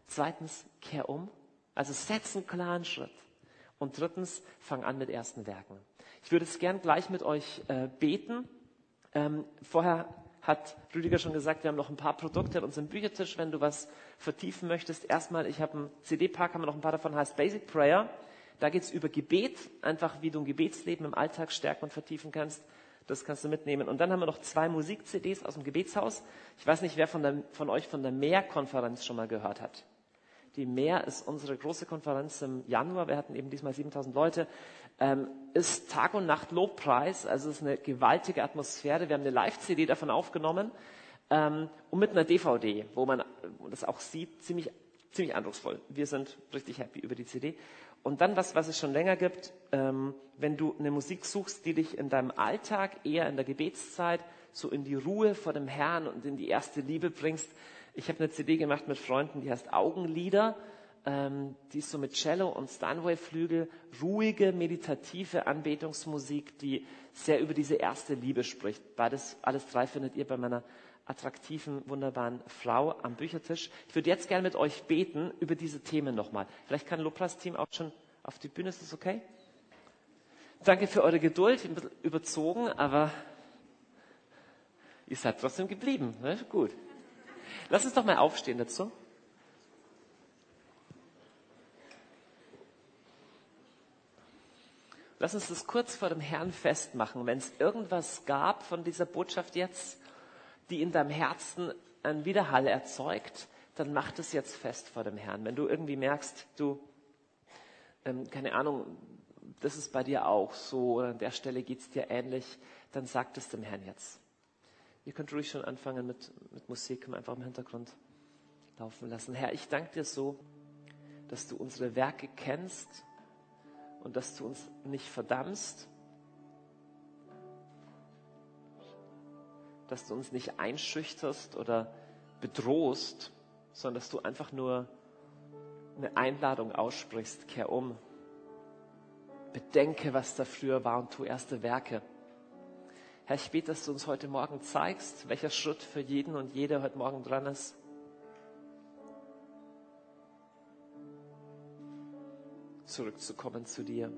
Zweitens kehr um. Also setz einen klaren Schritt. Und drittens fang an mit ersten Werken. Ich würde es gern gleich mit euch äh, beten. Ähm, vorher hat Rüdiger schon gesagt, wir haben noch ein paar Produkte an unserem Büchertisch, wenn du was vertiefen möchtest. Erstmal, ich habe einen CD-Pack, haben wir noch ein paar davon, heißt Basic Prayer. Da geht es über Gebet, einfach wie du ein Gebetsleben im Alltag stärken und vertiefen kannst. Das kannst du mitnehmen. Und dann haben wir noch zwei Musik-CDs aus dem Gebetshaus. Ich weiß nicht, wer von, der, von euch von der Mehr-Konferenz schon mal gehört hat. Die Mehr ist unsere große Konferenz im Januar. Wir hatten eben diesmal 7000 Leute. Ähm, ist Tag und Nacht Lobpreis. Also es ist eine gewaltige Atmosphäre. Wir haben eine Live-CD davon aufgenommen. Ähm, und mit einer DVD, wo man das auch sieht, ziemlich, ziemlich eindrucksvoll. Wir sind richtig happy über die CD. Und dann was, was es schon länger gibt, ähm, wenn du eine Musik suchst, die dich in deinem Alltag, eher in der Gebetszeit, so in die Ruhe vor dem Herrn und in die erste Liebe bringst, ich habe eine CD gemacht mit Freunden, die heißt Augenlieder. Ähm, die ist so mit Cello und Steinway-Flügel, ruhige, meditative Anbetungsmusik, die sehr über diese erste Liebe spricht. Beides, alles drei findet ihr bei meiner attraktiven, wunderbaren Frau am Büchertisch. Ich würde jetzt gerne mit euch beten über diese Themen nochmal. Vielleicht kann Lopras-Team auch schon auf die Bühne, ist das okay? Danke für eure Geduld, ein bisschen überzogen, aber ihr seid trotzdem geblieben. Ne? Gut. Lass uns doch mal aufstehen dazu. Lass uns das kurz vor dem Herrn festmachen. Wenn es irgendwas gab von dieser Botschaft jetzt, die in deinem Herzen einen Widerhall erzeugt, dann mach das jetzt fest vor dem Herrn. Wenn du irgendwie merkst, du, ähm, keine Ahnung, das ist bei dir auch so, oder an der Stelle geht es dir ähnlich, dann sag das dem Herrn jetzt. Ihr könnt ruhig schon anfangen mit, mit Musik einfach im Hintergrund laufen lassen. Herr, ich danke dir so, dass du unsere Werke kennst und dass du uns nicht verdammst, dass du uns nicht einschüchterst oder bedrohst, sondern dass du einfach nur eine Einladung aussprichst, kehr um, bedenke, was da früher war und tu erste Werke. Herr, ich bete, dass du uns heute Morgen zeigst, welcher Schritt für jeden und jede heute Morgen dran ist. Zurückzukommen zu dir.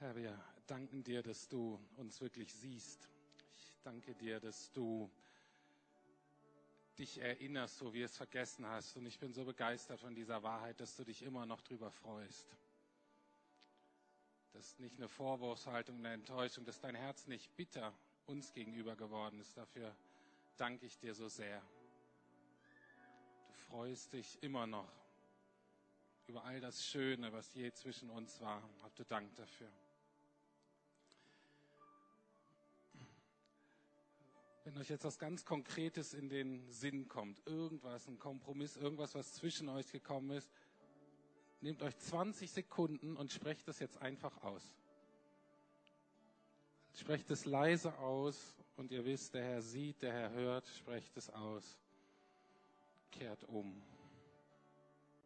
Herr, wir danken dir, dass du uns wirklich siehst. Ich danke dir, dass du dich erinnerst, so wie es vergessen hast. Und ich bin so begeistert von dieser Wahrheit, dass du dich immer noch drüber freust. Das ist nicht eine Vorwurfshaltung, eine Enttäuschung, dass dein Herz nicht bitter uns gegenüber geworden ist. Dafür danke ich dir so sehr. Du freust dich immer noch über all das Schöne, was je zwischen uns war. Hab du Dank dafür. Wenn euch jetzt was ganz Konkretes in den Sinn kommt, irgendwas, ein Kompromiss, irgendwas, was zwischen euch gekommen ist, nehmt euch 20 Sekunden und sprecht das jetzt einfach aus. Sprecht es leise aus und ihr wisst, der Herr sieht, der Herr hört, sprecht es aus. Kehrt um.